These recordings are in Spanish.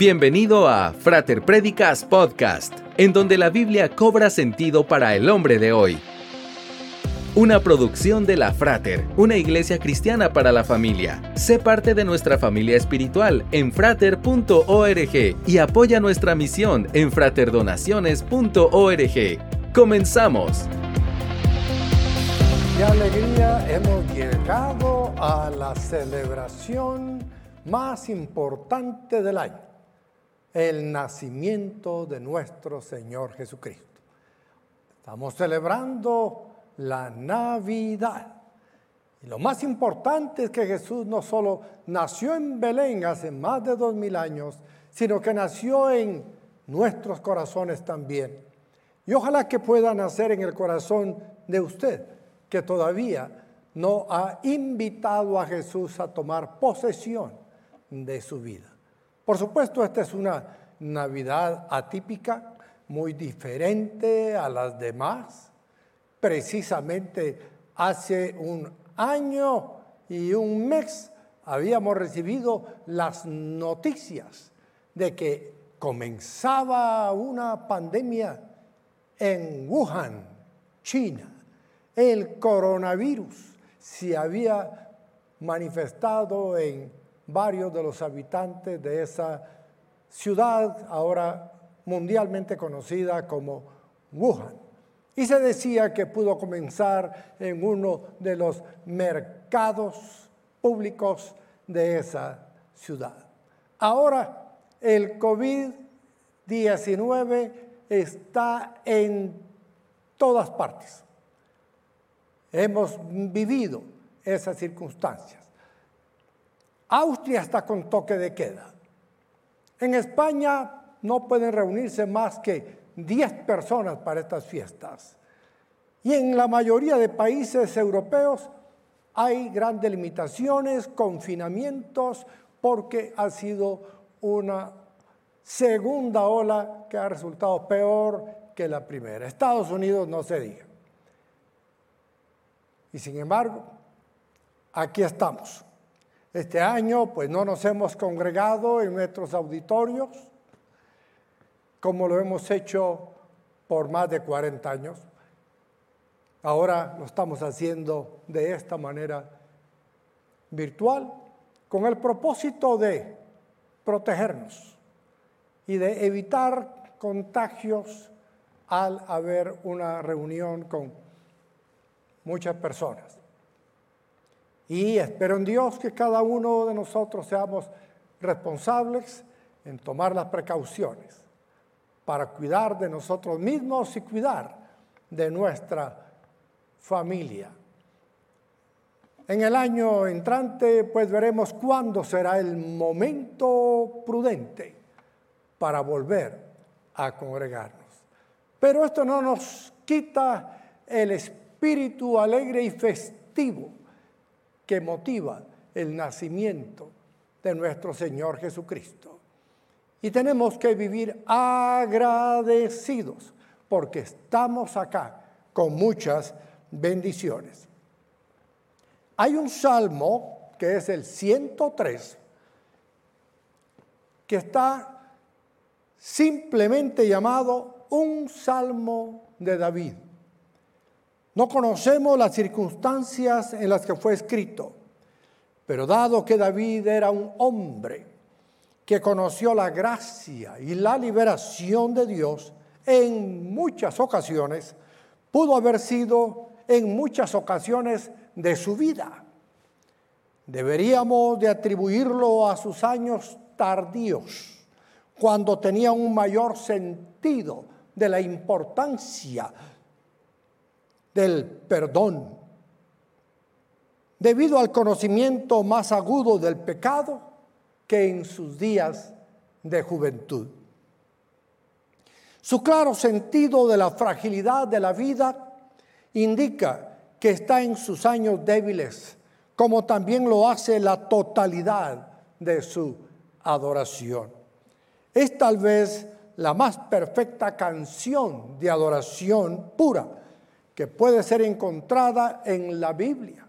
Bienvenido a Frater Predicas Podcast, en donde la Biblia cobra sentido para el hombre de hoy. Una producción de la Frater, una iglesia cristiana para la familia. Sé parte de nuestra familia espiritual en frater.org y apoya nuestra misión en fraterdonaciones.org. Comenzamos. Qué alegría hemos llegado a la celebración más importante del año el nacimiento de nuestro Señor Jesucristo. Estamos celebrando la Navidad. Y lo más importante es que Jesús no solo nació en Belén hace más de dos mil años, sino que nació en nuestros corazones también. Y ojalá que pueda nacer en el corazón de usted, que todavía no ha invitado a Jesús a tomar posesión de su vida. Por supuesto, esta es una Navidad atípica, muy diferente a las demás. Precisamente hace un año y un mes habíamos recibido las noticias de que comenzaba una pandemia en Wuhan, China. El coronavirus se había manifestado en varios de los habitantes de esa ciudad ahora mundialmente conocida como Wuhan. Y se decía que pudo comenzar en uno de los mercados públicos de esa ciudad. Ahora el COVID-19 está en todas partes. Hemos vivido esas circunstancias. Austria está con toque de queda. En España no pueden reunirse más que 10 personas para estas fiestas. Y en la mayoría de países europeos hay grandes limitaciones, confinamientos, porque ha sido una segunda ola que ha resultado peor que la primera. Estados Unidos no se diga. Y sin embargo, aquí estamos. Este año pues no nos hemos congregado en nuestros auditorios como lo hemos hecho por más de 40 años. Ahora lo estamos haciendo de esta manera virtual con el propósito de protegernos y de evitar contagios al haber una reunión con muchas personas. Y espero en Dios que cada uno de nosotros seamos responsables en tomar las precauciones para cuidar de nosotros mismos y cuidar de nuestra familia. En el año entrante, pues veremos cuándo será el momento prudente para volver a congregarnos. Pero esto no nos quita el espíritu alegre y festivo que motiva el nacimiento de nuestro Señor Jesucristo. Y tenemos que vivir agradecidos porque estamos acá con muchas bendiciones. Hay un salmo que es el 103 que está simplemente llamado un salmo de David. No conocemos las circunstancias en las que fue escrito, pero dado que David era un hombre que conoció la gracia y la liberación de Dios en muchas ocasiones, pudo haber sido en muchas ocasiones de su vida. Deberíamos de atribuirlo a sus años tardíos, cuando tenía un mayor sentido de la importancia del perdón. Debido al conocimiento más agudo del pecado que en sus días de juventud. Su claro sentido de la fragilidad de la vida indica que está en sus años débiles, como también lo hace la totalidad de su adoración. Es tal vez la más perfecta canción de adoración pura que puede ser encontrada en la Biblia.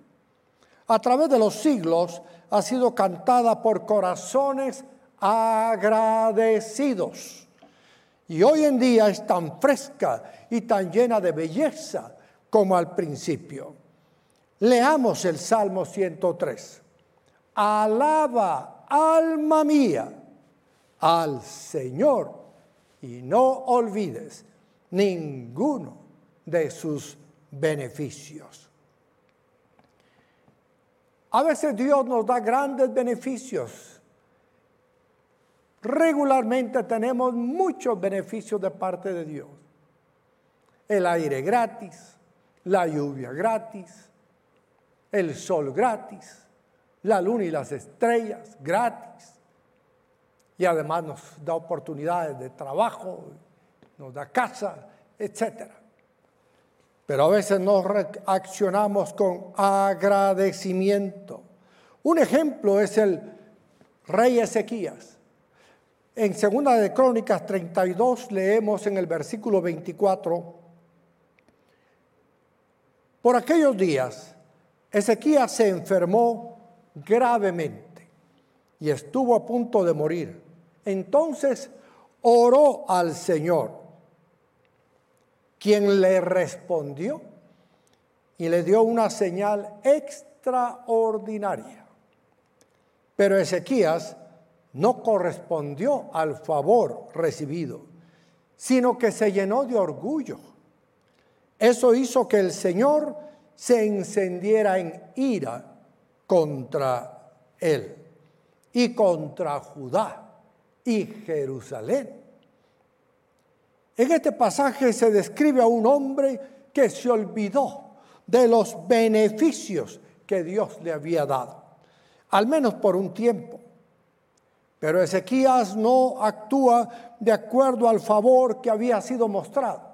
A través de los siglos ha sido cantada por corazones agradecidos. Y hoy en día es tan fresca y tan llena de belleza como al principio. Leamos el Salmo 103. Alaba, alma mía, al Señor y no olvides ninguno de sus beneficios. A veces Dios nos da grandes beneficios. Regularmente tenemos muchos beneficios de parte de Dios. El aire gratis, la lluvia gratis, el sol gratis, la luna y las estrellas gratis. Y además nos da oportunidades de trabajo, nos da casa, etc. Pero a veces no reaccionamos con agradecimiento. Un ejemplo es el rey Ezequías. En Segunda de Crónicas 32 leemos en el versículo 24, por aquellos días Ezequías se enfermó gravemente y estuvo a punto de morir. Entonces oró al Señor, quien le respondió y le dio una señal extraordinaria. Pero Ezequías no correspondió al favor recibido, sino que se llenó de orgullo. Eso hizo que el Señor se encendiera en ira contra él y contra Judá y Jerusalén. En este pasaje se describe a un hombre que se olvidó de los beneficios que Dios le había dado, al menos por un tiempo. Pero Ezequías no actúa de acuerdo al favor que había sido mostrado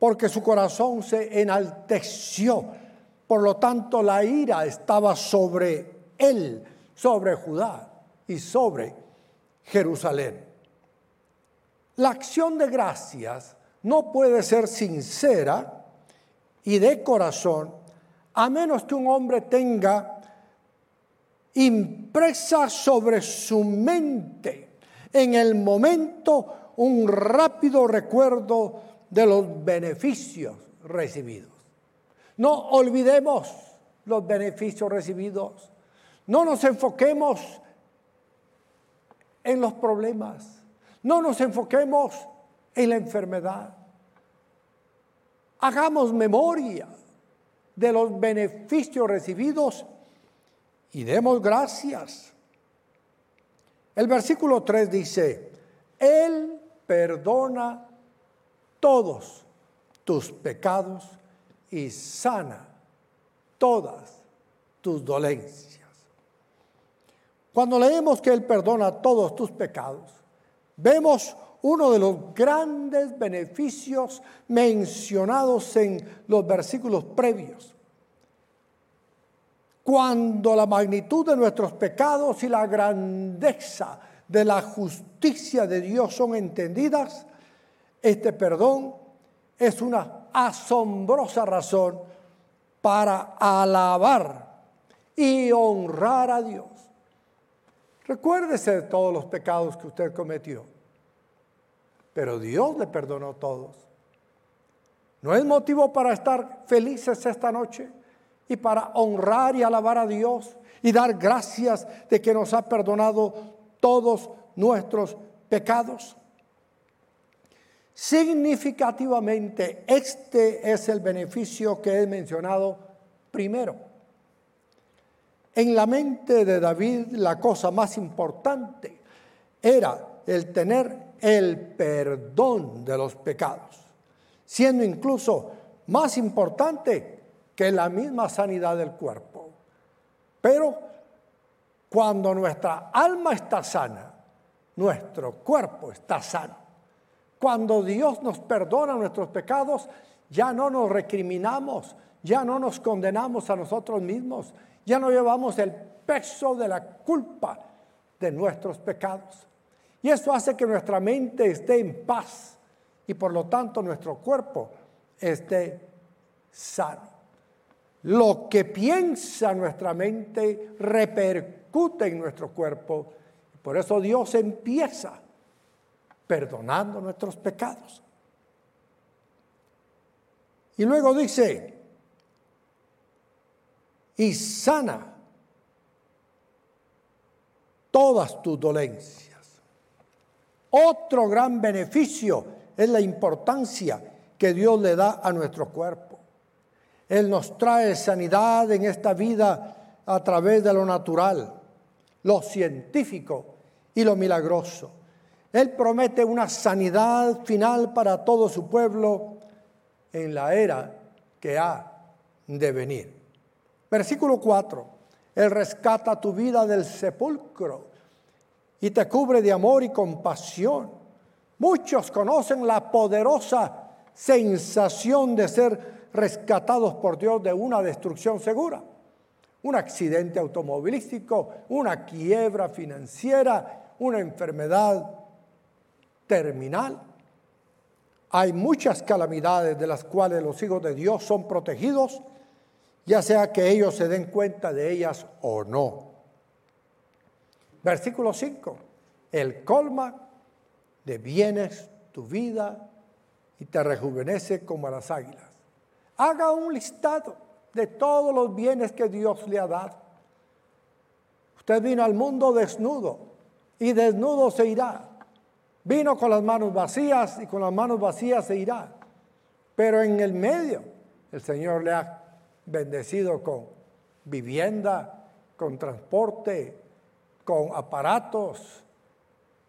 porque su corazón se enalteció. Por lo tanto, la ira estaba sobre él, sobre Judá y sobre Jerusalén. La acción de gracias no puede ser sincera y de corazón a menos que un hombre tenga impresa sobre su mente en el momento un rápido recuerdo de los beneficios recibidos. No olvidemos los beneficios recibidos. No nos enfoquemos en los problemas. No nos enfoquemos en la enfermedad. Hagamos memoria de los beneficios recibidos y demos gracias. El versículo 3 dice, Él perdona todos tus pecados y sana todas tus dolencias. Cuando leemos que Él perdona todos tus pecados, vemos uno de los grandes beneficios mencionados en los versículos previos. Cuando la magnitud de nuestros pecados y la grandeza de la justicia de Dios son entendidas, este perdón es una asombrosa razón para alabar y honrar a Dios. Recuérdese de todos los pecados que usted cometió, pero Dios le perdonó todos. ¿No es motivo para estar felices esta noche y para honrar y alabar a Dios y dar gracias de que nos ha perdonado todos nuestros pecados? Significativamente, este es el beneficio que he mencionado primero. En la mente de David la cosa más importante era el tener el perdón de los pecados, siendo incluso más importante que la misma sanidad del cuerpo. Pero cuando nuestra alma está sana, nuestro cuerpo está sano. Cuando Dios nos perdona nuestros pecados, ya no nos recriminamos, ya no nos condenamos a nosotros mismos, ya no llevamos el peso de la culpa de nuestros pecados. Y eso hace que nuestra mente esté en paz y por lo tanto nuestro cuerpo esté sano. Lo que piensa nuestra mente repercute en nuestro cuerpo, Por eso Dios empieza perdonando nuestros pecados. Y luego dice, y sana todas tus dolencias. Otro gran beneficio es la importancia que Dios le da a nuestro cuerpo. Él nos trae sanidad en esta vida a través de lo natural, lo científico y lo milagroso. Él promete una sanidad final para todo su pueblo en la era que ha de venir. Versículo 4. Él rescata tu vida del sepulcro y te cubre de amor y compasión. Muchos conocen la poderosa sensación de ser rescatados por Dios de una destrucción segura. Un accidente automovilístico, una quiebra financiera, una enfermedad terminal. Hay muchas calamidades de las cuales los hijos de Dios son protegidos ya sea que ellos se den cuenta de ellas o no. Versículo 5. El colma de bienes tu vida y te rejuvenece como a las águilas. Haga un listado de todos los bienes que Dios le ha dado. Usted vino al mundo desnudo y desnudo se irá. Vino con las manos vacías y con las manos vacías se irá. Pero en el medio el Señor le ha bendecido con vivienda, con transporte, con aparatos,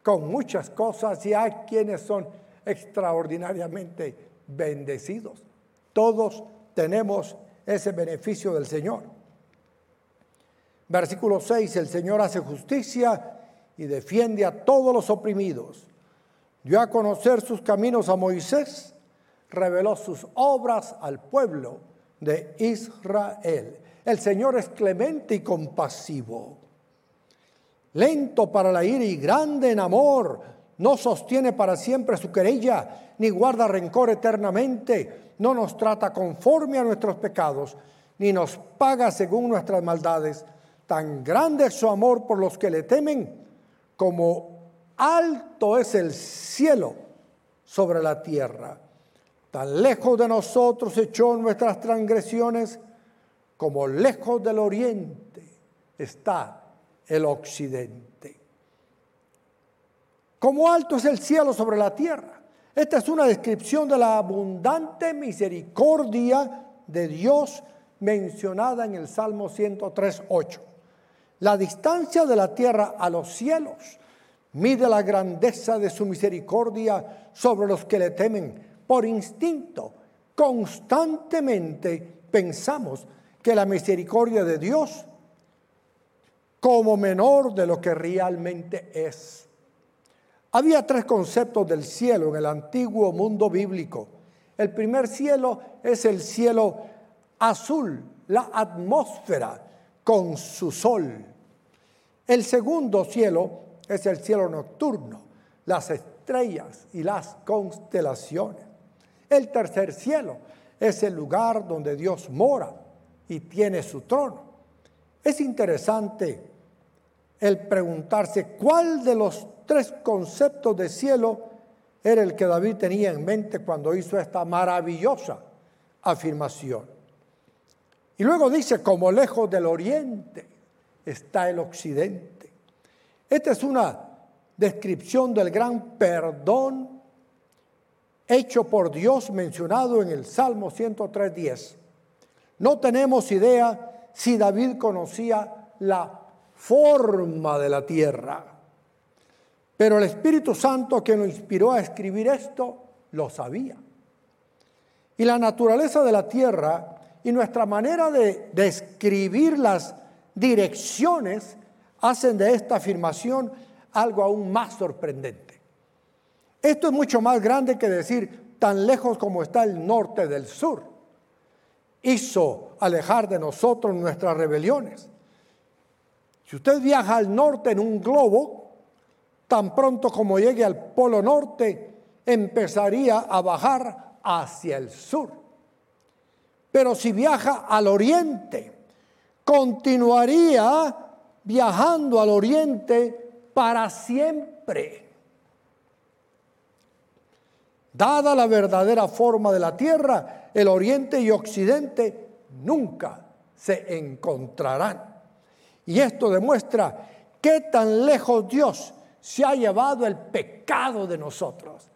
con muchas cosas y hay quienes son extraordinariamente bendecidos. Todos tenemos ese beneficio del Señor. Versículo 6, el Señor hace justicia y defiende a todos los oprimidos. Dio a conocer sus caminos a Moisés, reveló sus obras al pueblo de Israel. El Señor es clemente y compasivo, lento para la ira y grande en amor. No sostiene para siempre su querella, ni guarda rencor eternamente. No nos trata conforme a nuestros pecados, ni nos paga según nuestras maldades. Tan grande es su amor por los que le temen, como alto es el cielo sobre la tierra. Tan lejos de nosotros echó nuestras transgresiones como lejos del oriente está el occidente. Como alto es el cielo sobre la tierra. Esta es una descripción de la abundante misericordia de Dios mencionada en el Salmo 103.8. La distancia de la tierra a los cielos mide la grandeza de su misericordia sobre los que le temen por instinto, constantemente pensamos que la misericordia de Dios como menor de lo que realmente es. Había tres conceptos del cielo en el antiguo mundo bíblico. El primer cielo es el cielo azul, la atmósfera con su sol. El segundo cielo es el cielo nocturno, las estrellas y las constelaciones. El tercer cielo es el lugar donde Dios mora y tiene su trono. Es interesante el preguntarse cuál de los tres conceptos de cielo era el que David tenía en mente cuando hizo esta maravillosa afirmación. Y luego dice, como lejos del oriente está el occidente. Esta es una descripción del gran perdón hecho por Dios mencionado en el Salmo 103.10. No tenemos idea si David conocía la forma de la tierra, pero el Espíritu Santo que lo inspiró a escribir esto lo sabía. Y la naturaleza de la tierra y nuestra manera de describir las direcciones hacen de esta afirmación algo aún más sorprendente. Esto es mucho más grande que decir tan lejos como está el norte del sur. Hizo alejar de nosotros nuestras rebeliones. Si usted viaja al norte en un globo, tan pronto como llegue al polo norte, empezaría a bajar hacia el sur. Pero si viaja al oriente, continuaría viajando al oriente para siempre. Dada la verdadera forma de la tierra, el oriente y occidente nunca se encontrarán. Y esto demuestra qué tan lejos Dios se ha llevado el pecado de nosotros.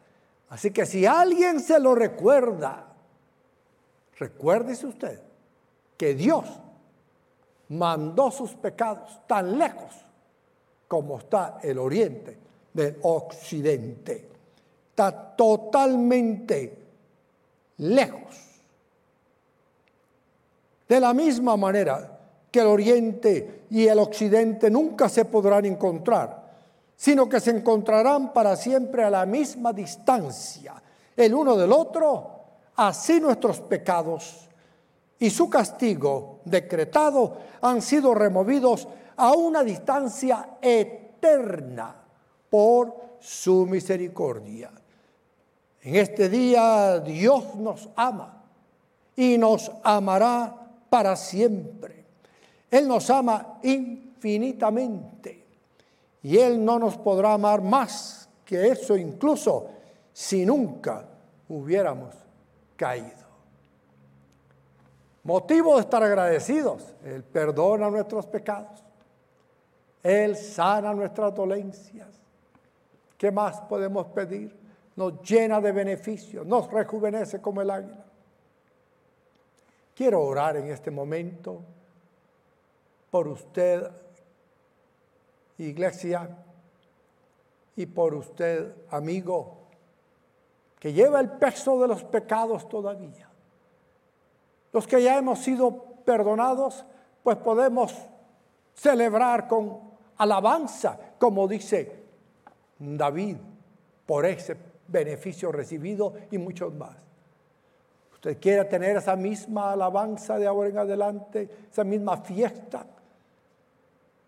Así que si alguien se lo recuerda, recuérdese usted que Dios mandó sus pecados tan lejos como está el oriente del occidente. Está totalmente lejos. De la misma manera el oriente y el occidente nunca se podrán encontrar, sino que se encontrarán para siempre a la misma distancia, el uno del otro, así nuestros pecados y su castigo decretado han sido removidos a una distancia eterna por su misericordia. En este día Dios nos ama y nos amará para siempre. Él nos ama infinitamente y Él no nos podrá amar más que eso incluso si nunca hubiéramos caído. Motivo de estar agradecidos. Él perdona nuestros pecados. Él sana nuestras dolencias. ¿Qué más podemos pedir? Nos llena de beneficios, nos rejuvenece como el águila. Quiero orar en este momento por usted, iglesia, y por usted, amigo, que lleva el peso de los pecados todavía. Los que ya hemos sido perdonados, pues podemos celebrar con alabanza, como dice David, por ese beneficio recibido y muchos más. Usted quiere tener esa misma alabanza de ahora en adelante, esa misma fiesta,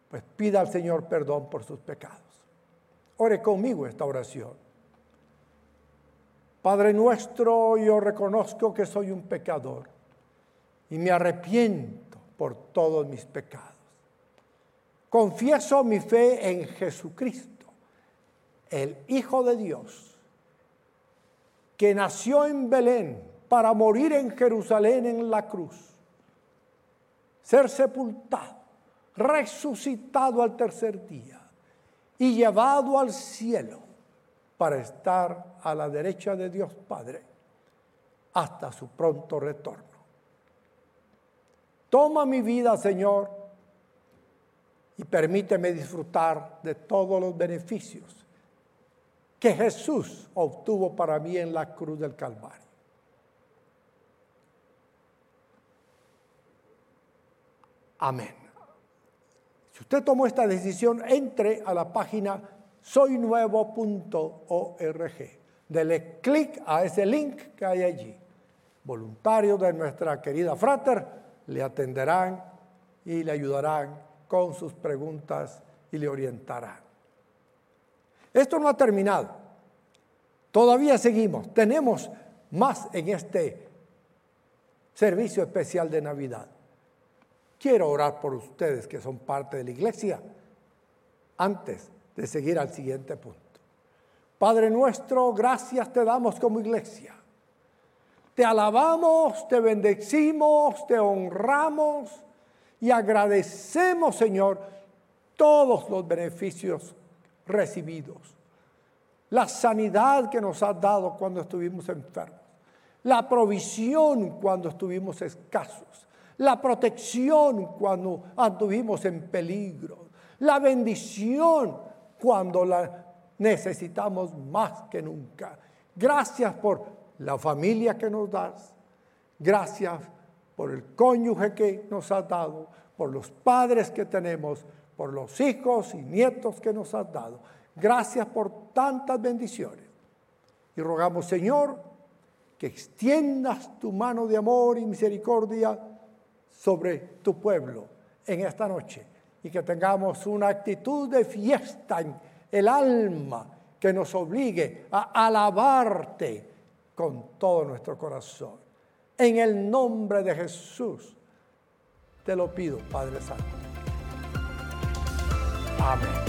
pues pida al Señor perdón por sus pecados. Ore conmigo esta oración. Padre nuestro, yo reconozco que soy un pecador y me arrepiento por todos mis pecados. Confieso mi fe en Jesucristo, el Hijo de Dios, que nació en Belén para morir en Jerusalén en la cruz, ser sepultado, resucitado al tercer día y llevado al cielo para estar a la derecha de Dios Padre hasta su pronto retorno. Toma mi vida, Señor, y permíteme disfrutar de todos los beneficios que Jesús obtuvo para mí en la cruz del Calvario. Amén. Si usted tomó esta decisión, entre a la página soynuevo.org. Dele clic a ese link que hay allí. Voluntario de nuestra querida frater le atenderán y le ayudarán con sus preguntas y le orientarán. Esto no ha terminado. Todavía seguimos. Tenemos más en este servicio especial de Navidad. Quiero orar por ustedes que son parte de la iglesia antes de seguir al siguiente punto. Padre nuestro, gracias te damos como iglesia te alabamos, te bendecimos, te honramos y agradecemos, Señor, todos los beneficios recibidos. La sanidad que nos has dado cuando estuvimos enfermos. La provisión cuando estuvimos escasos. La protección cuando anduvimos en peligro. La bendición cuando la necesitamos más que nunca. Gracias por la familia que nos das. Gracias por el cónyuge que nos has dado, por los padres que tenemos, por los hijos y nietos que nos has dado. Gracias por tantas bendiciones. Y rogamos, Señor, que extiendas tu mano de amor y misericordia sobre tu pueblo en esta noche y que tengamos una actitud de fiesta en el alma que nos obligue a alabarte con todo nuestro corazón. En el nombre de Jesús te lo pido, Padre Santo. Amén.